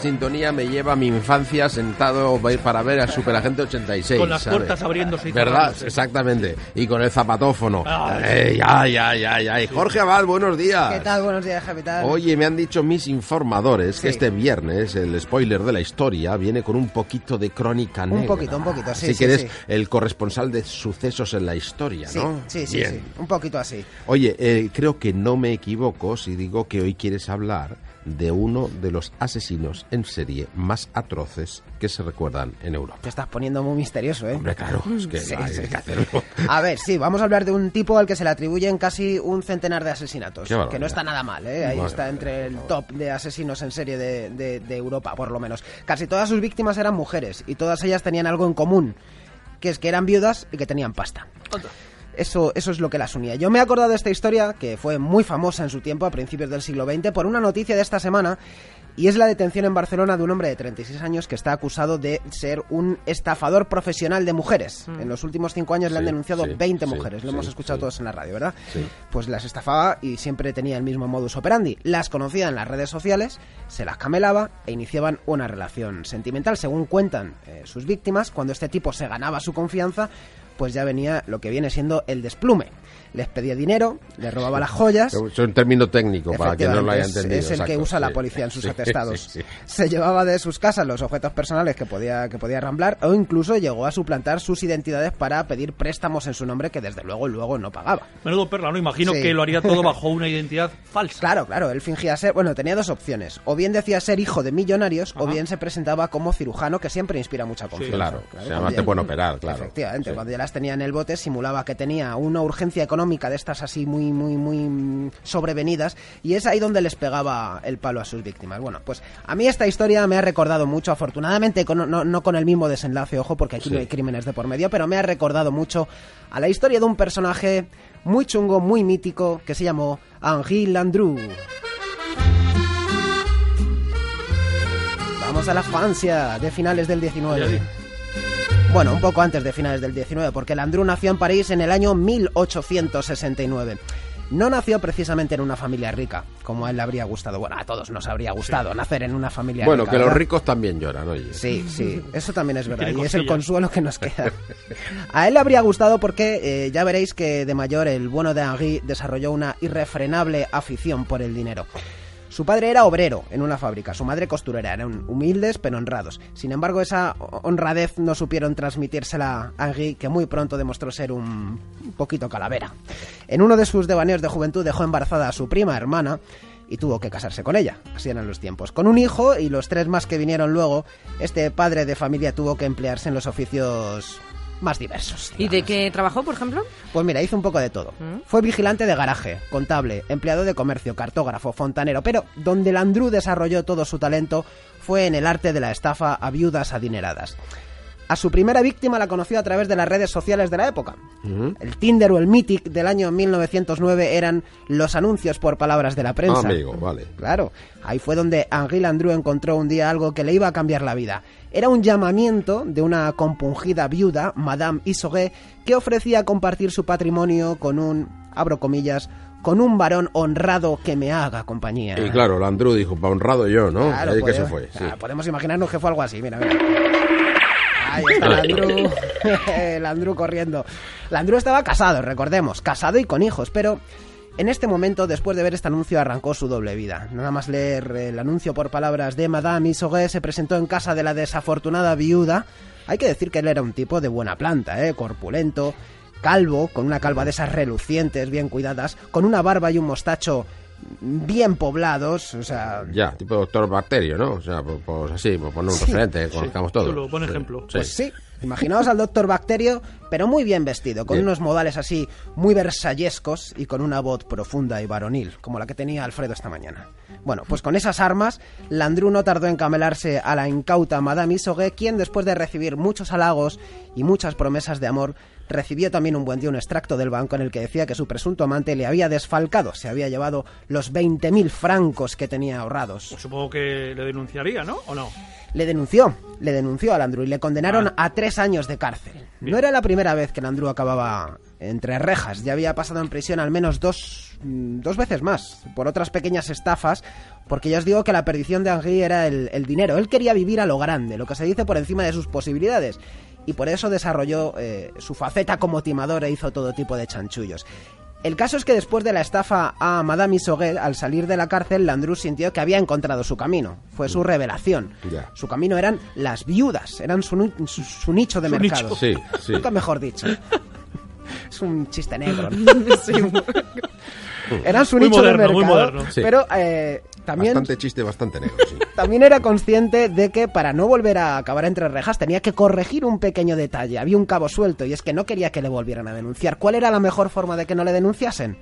sintonía me lleva a mi infancia sentado para ver al Superagente 86. Con las ¿sabes? puertas abriéndose y ¿Verdad? Exactamente. Y con el zapatófono. Ay. Ay, ay, ay, ay. Jorge Abad, buenos días. ¿Qué tal? Buenos días, Capital. Oye, me han dicho mis informadores que Sí. este viernes el spoiler de la historia viene con un poquito de crónica Un negra. poquito, un poquito, sí, Así sí, que eres sí. el corresponsal de sucesos en la historia, sí, ¿no? sí, sí, Bien. sí, un poquito así. Oye, eh, creo que no me equivoco si digo que hoy quieres hablar de uno de los asesinos en serie más atroces que se recuerdan en Europa. Te estás poniendo muy misterioso, ¿eh? Hombre, claro, es que Sí, hay sí. que hacerlo. A ver, sí, vamos a hablar de un tipo al que se le atribuyen casi un centenar de asesinatos. Qué barbaridad. Que no está nada mal, ¿eh? Ahí está entre el top de asesinos en serie de, de- de Europa, por lo menos. Casi todas sus víctimas eran mujeres y todas ellas tenían algo en común, que es que eran viudas y que tenían pasta. Eso, eso es lo que las unía. Yo me he acordado de esta historia, que fue muy famosa en su tiempo, a principios del siglo XX, por una noticia de esta semana, y es la detención en Barcelona de un hombre de 36 años que está acusado de ser un estafador profesional de mujeres. En los últimos cinco años le han denunciado sí, 20 sí, mujeres, lo sí, hemos escuchado sí. todos en la radio, ¿verdad? Sí. Pues las estafaba y siempre tenía el mismo modus operandi. Las conocía en las redes sociales, se las camelaba e iniciaban una relación sentimental. Según cuentan eh, sus víctimas, cuando este tipo se ganaba su confianza, pues ya venía lo que viene siendo el desplume. Les pedía dinero, les robaba las joyas. Es un término técnico para quien no lo haya entendido. es, el que usa la policía en sus Sí, atestados. sí, sí. Se llevaba de sus casas los objetos personales que podía, que podía ramblar o incluso llegó a suplantar sus identidades para pedir préstamos en su nombre que desde luego luego no pagaba. Menudo perla, ¿no? Imagino Sí. que lo haría todo bajo una identidad falsa. Claro, claro, él fingía ser, bueno, tenía dos opciones, o bien decía ser hijo de millonarios o bien se presentaba como cirujano que siempre inspira mucha confianza. Claro, o sea, cuando además ya- te pueden operar, claro. Efectivamente, Sí. cuando ya las tenía en el bote simulaba que tenía una urgencia económica de estas así muy, muy, muy sobrevenidas y es ahí donde les pegaba el palo a sus víctimas. Bueno, pues a mí esta historia me ha recordado mucho, afortunadamente con- no, no con el mismo desenlace, ojo, porque aquí Sí. no hay crímenes de por medio, pero me ha recordado mucho a la historia de un personaje muy chungo, muy mítico, que se llamó Henri Landru. Vamos a la Francia de finales del 19. Bueno, un poco antes de finales del 19, porque Landru nació en París en el año 1869. No nació precisamente en una familia rica, como a él le habría gustado. Bueno, a todos nos habría gustado nacer en una familia Bueno, rica. que los ricos también lloran, oye. Sí, sí, eso también es verdad. Y es el consuelo que nos queda. A él le habría gustado porque eh, ya veréis que de mayor el bueno de Henri desarrolló una irrefrenable afición por el dinero. Su padre era obrero en una fábrica, su madre costurera, eran humildes pero honrados. Sin embargo, esa honradez no supieron transmitírsela a Henri, que muy pronto demostró ser un poquito calavera. En uno de sus devaneos de juventud dejó embarazada a su prima hermana y tuvo que casarse con ella. Así eran los tiempos. Con un hijo y los tres más que vinieron luego, este padre de familia tuvo que emplearse en los oficios más diversos. ¿Y de qué trabajó, por ejemplo? Pues mira, hizo un poco de todo. ¿Mm? Fue vigilante de garaje, contable, empleado de comercio, cartógrafo, fontanero, pero donde Landru desarrolló todo su talento fue en el arte de la estafa a viudas adineradas. A su primera víctima la conoció a través de las redes sociales de la época. El Tinder o el Mythic del año 1909 eran los anuncios por palabras de la prensa. Amigo, vale. Claro, ahí fue donde Henri Landru encontró un día algo que le iba a cambiar la vida. Era un llamamiento de una compungida viuda, Madame Isoguet, que ofrecía compartir su patrimonio con un, abro comillas, con un varón honrado que me haga compañía. Y claro, Landru dijo, honrado yo, ¿no? Claro, Ahí que podemos- se fue. sí. ah, podemos imaginarnos que fue algo así, mira, mira. Ahí está Landru, Landru corriendo. Landru estaba casado, recordemos, casado y con hijos, pero en este momento, después de ver este anuncio, arrancó su doble vida. Nada más leer el anuncio por palabras de Madame Isoguet, se presentó en casa de la desafortunada viuda. Hay que decir que él era un tipo de buena planta, ¿eh? corpulento, calvo, con una calva de esas relucientes, bien cuidadas, con una barba y un mostacho bien poblados, o sea, Ya, tipo doctor Bacterio, ¿no? O sea, pues, pues así, pues poner un referente, que conozcamos todos. Chulo, buen Sí, ejemplo. sí. Pues sí, imaginaos al doctor Bacterio, pero muy bien vestido, con Bien. unos modales así muy versallescos y con una voz profunda y varonil, como la que tenía Alfredo esta mañana. Bueno, pues con esas armas, Landru no tardó en camelarse a la incauta Madame Isoguet, quien después de recibir muchos halagos y muchas promesas de amor, recibió también un buen día un extracto del banco en el que decía que su presunto amante le había desfalcado, se había llevado los 20.000 francos que tenía ahorrados. Pues supongo que le denunciaría, ¿no? ¿O no? Le denunció, le denunció a Landru y le condenaron Ah. a tres años de cárcel. Bien. No era la primera vez que Landru acababa entre rejas, ya había pasado en prisión al menos dos mm, dos veces más, por otras pequeñas estafas, porque ya os digo que la perdición de Henri era el, el dinero. Él quería vivir a lo grande, lo que se dice por encima de sus posibilidades. Y por eso desarrolló eh, su faceta como timador e hizo todo tipo de chanchullos. El caso es que después de la estafa a Madame Isoguet, al salir de la cárcel, Landru sintió que había encontrado su camino. Fue su revelación. Ya. Su camino eran las viudas, eran su, nu- su- su nicho de Su mercado. nicho. Sí, sí. Nunca mejor dicho. Es un chiste negro. ¿no? Sí, Eran su Muy nicho moderno, de muy mercado. moderno. Pero eh, también, Bastante chiste, bastante negro, sí. También era consciente de que para no volver a acabar entre rejas tenía que corregir un pequeño detalle. Había un cabo suelto y es que no quería que le volvieran a denunciar. ¿Cuál era la mejor forma de que no le denunciasen?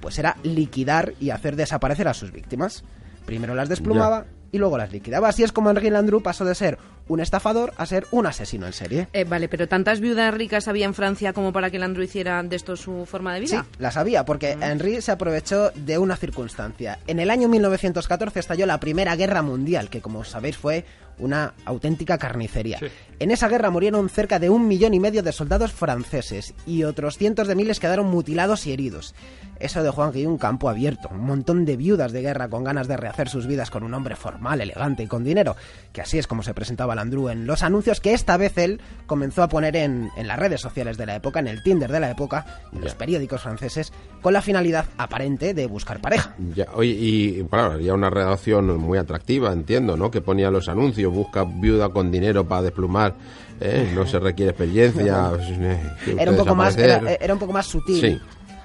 Pues era liquidar y hacer desaparecer a sus víctimas. Primero las desplumaba y luego las liquidaba. Así es como Henri Landru pasó de ser un estafador a ser un asesino en serie. Eh, vale, pero tantas viudas ricas había en Francia como para que Landru hiciera de esto su forma de Sí, vida. la sabía, porque Henry se aprovechó de una circunstancia. En el año 1914 estalló la Primera Guerra Mundial, que como sabéis fue una auténtica carnicería. Sí. En esa guerra murieron cerca de un millón y medio de soldados franceses y otros cientos de miles quedaron mutilados y heridos. Eso dejó a Henry un campo abierto, un montón de viudas de guerra con ganas de rehacer sus vidas con un hombre formal, elegante y con dinero, que así es como se presentaba Landru en los anuncios que esta vez él comenzó a poner en, en las redes sociales de la época, en el Tinder de la época, en los periódicos franceses, con la finalidad aparente de buscar pareja. Ya, oye, y claro, había una redacción muy atractiva, entiendo, ¿no? Que ponía los anuncios, busca viuda con dinero para desplumar, ¿eh? no se requiere experiencia. eh, Era un usted poco más, era, era un poco más sutil. Sí.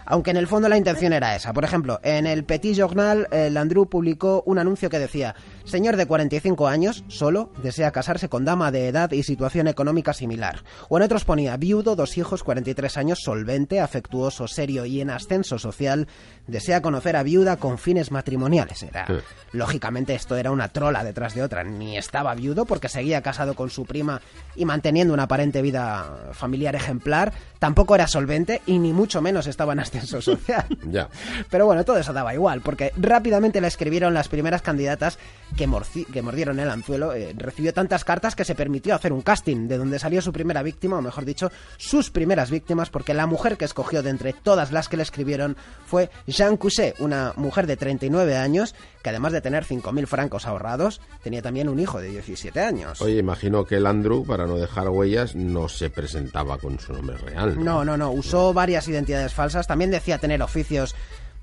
Aunque en el fondo la intención era esa. Por ejemplo, en el Petit Journal, eh, Landru publicó un anuncio que decía: Señor de 45 años, solo, desea casarse con dama de edad y situación económica similar. O en otros ponía: Viudo, dos hijos, 43 años, solvente, afectuoso, serio y en ascenso social, desea conocer a viuda con fines matrimoniales. Era. Sí. Lógicamente, esto era una trola detrás de otra. Ni estaba viudo porque seguía casado con su prima y manteniendo una aparente vida familiar ejemplar. Tampoco era solvente y ni mucho menos estaba en ascenso social. Ya. Pero bueno, todo eso daba igual, porque rápidamente le escribieron las primeras candidatas que, morci- que mordieron el anzuelo. Eh, recibió tantas cartas que se permitió hacer un casting, de donde salió su primera víctima, o mejor dicho, sus primeras víctimas, porque la mujer que escogió de entre todas las que le escribieron fue Jean Couset, una mujer de 39 años, que además de tener 5.000 francos ahorrados, tenía también un hijo de 17 años. Oye, imagino que el Andrew, para no dejar huellas, no se presentaba con su nombre real. No, no, no. Usó varias identidades falsas. También decía tener oficios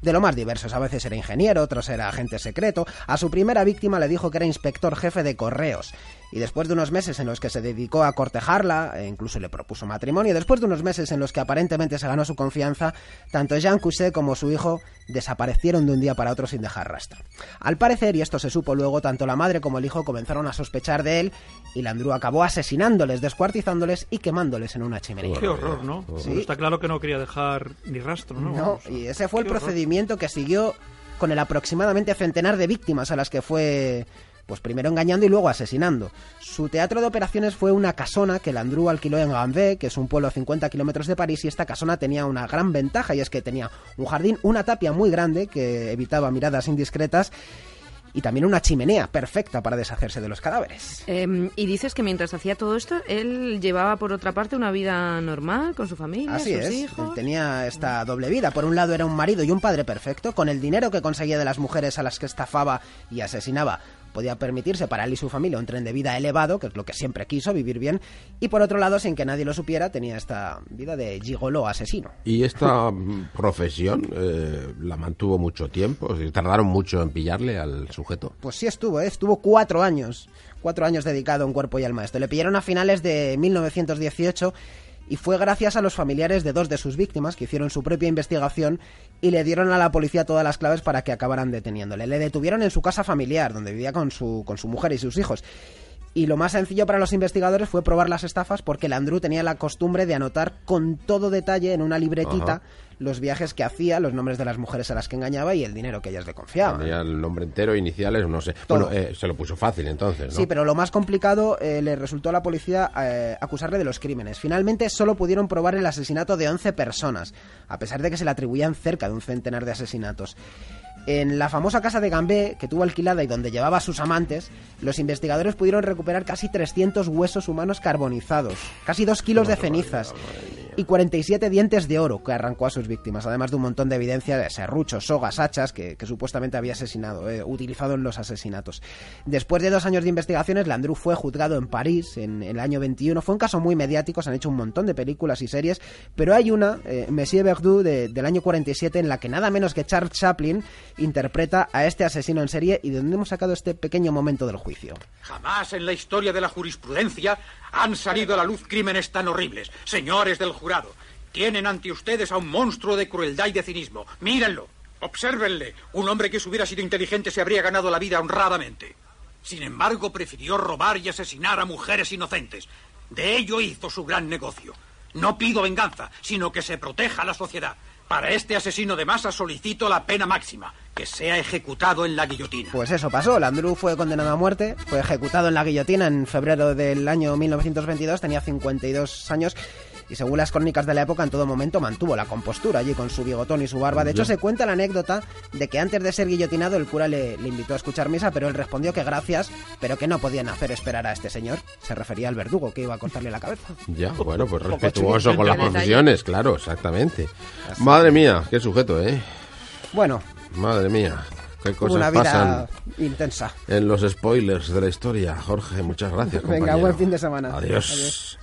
de lo más diversos. A veces era ingeniero, otros era agente secreto. A su primera víctima le dijo que era inspector jefe de correos. Y después de unos meses en los que se dedicó a cortejarla, e incluso le propuso matrimonio, después de unos meses en los que aparentemente se ganó su confianza, tanto Jean Couset como su hijo desaparecieron de un día para otro sin dejar rastro. Al parecer, y esto se supo luego, tanto la madre como el hijo comenzaron a sospechar de él y Landru acabó asesinándoles, descuartizándoles y quemándoles en una chimenea. Qué horror, ¿no? Sí. Pero Está claro que no quería dejar ni rastro, ¿no? No, y ese fue el horror. procedimiento que siguió con el aproximadamente centenar de víctimas a las que fue, pues primero engañando y luego asesinando. Su teatro de operaciones fue una casona que Landru alquiló en Gambé, que es un pueblo a 50 kilómetros de París, y esta casona tenía una gran ventaja, y es que tenía un jardín, una tapia muy grande que evitaba miradas indiscretas, y también una chimenea perfecta para deshacerse de los cadáveres. Eh, y dices que mientras hacía todo esto, él llevaba por otra parte una vida normal con su familia, Así sus es, hijos. él tenía esta doble vida. Por un lado era un marido y un padre perfecto, con el dinero que conseguía de las mujeres a las que estafaba y asesinaba. Podía permitirse para él y su familia un tren de vida elevado, que es lo que siempre quiso, vivir bien. Y por otro lado, sin que nadie lo supiera, tenía esta vida de gigoló asesino. ¿Y esta mm, profesión eh, la mantuvo mucho tiempo? ¿Tardaron mucho en pillarle al sujeto? Pues sí estuvo, ¿eh? estuvo cuatro años, cuatro años dedicado en cuerpo y alma a esto. Le pillaron a finales de 1918 y fue gracias a los familiares de dos de sus víctimas que hicieron su propia investigación y le dieron a la policía todas las claves para que acabaran deteniéndole. Le detuvieron en su casa familiar, donde vivía con su, con su mujer y sus hijos. Y lo más sencillo para los investigadores fue probar las estafas porque Landru tenía la costumbre de anotar con todo detalle en una libretita. Los viajes que hacía, los nombres de las mujeres a las que engañaba y el dinero que ellas le confiaban. Tenía el nombre entero, iniciales, no sé. Todo. Bueno, eh, se lo puso fácil entonces, ¿no? Sí, pero lo más complicado eh, le resultó a la policía eh, acusarle de los crímenes. Finalmente solo pudieron probar el asesinato de 11 personas, a pesar de que se le atribuían cerca de un centenar de asesinatos. En la famosa casa de Gambé, que tuvo alquilada y donde llevaba a sus amantes, los investigadores pudieron recuperar casi 300 huesos humanos carbonizados, casi 2 kilos de cenizas. Y 47 dientes de oro que arrancó a sus víctimas, además de un montón de evidencia de serruchos, sogas, hachas que, supuestamente había asesinado, eh, utilizado en los asesinatos. Después de dos años de investigaciones, Landru fue juzgado en París en, el año 21. Fue un caso muy mediático, se han hecho un montón de películas y series, pero hay una, eh, Monsieur Verdoux, de, del año 47, en la que nada menos que Charles Chaplin interpreta a este asesino en serie y de donde hemos sacado este pequeño momento del juicio. Jamás en la historia de la jurisprudencia han salido a la luz crímenes tan horribles. Señores del tienen ante ustedes a un monstruo de crueldad y de cinismo. Mírenlo, obsérvenle. Un hombre que si hubiera sido inteligente se habría ganado la vida honradamente. Sin embargo, prefirió robar y asesinar a mujeres inocentes. De ello hizo su gran negocio. No pido venganza, sino que se proteja a la sociedad. Para este asesino de masa solicito la pena máxima, que sea ejecutado en la guillotina. Pues eso pasó, Landru fue condenado a muerte, fue ejecutado en la guillotina en febrero del año 1922, tenía 52 años y según las crónicas de la época en todo momento mantuvo la compostura allí con su bigotón y su barba. De hecho se cuenta la anécdota de que antes de ser guillotinado el cura le, le, invitó a escuchar misa, pero él respondió que gracias, pero que no podían hacer esperar a este señor. Se refería al verdugo que iba a cortarle la cabeza. Ya, bueno, pues respetuoso con las profesiones, claro, exactamente. Madre mía, qué sujeto, ¿eh? Bueno. Madre mía. Qué cosas una vida pasan intensa. en los spoilers de la historia. Jorge, muchas gracias. Venga, compañero. buen fin de semana. Adiós. Adiós.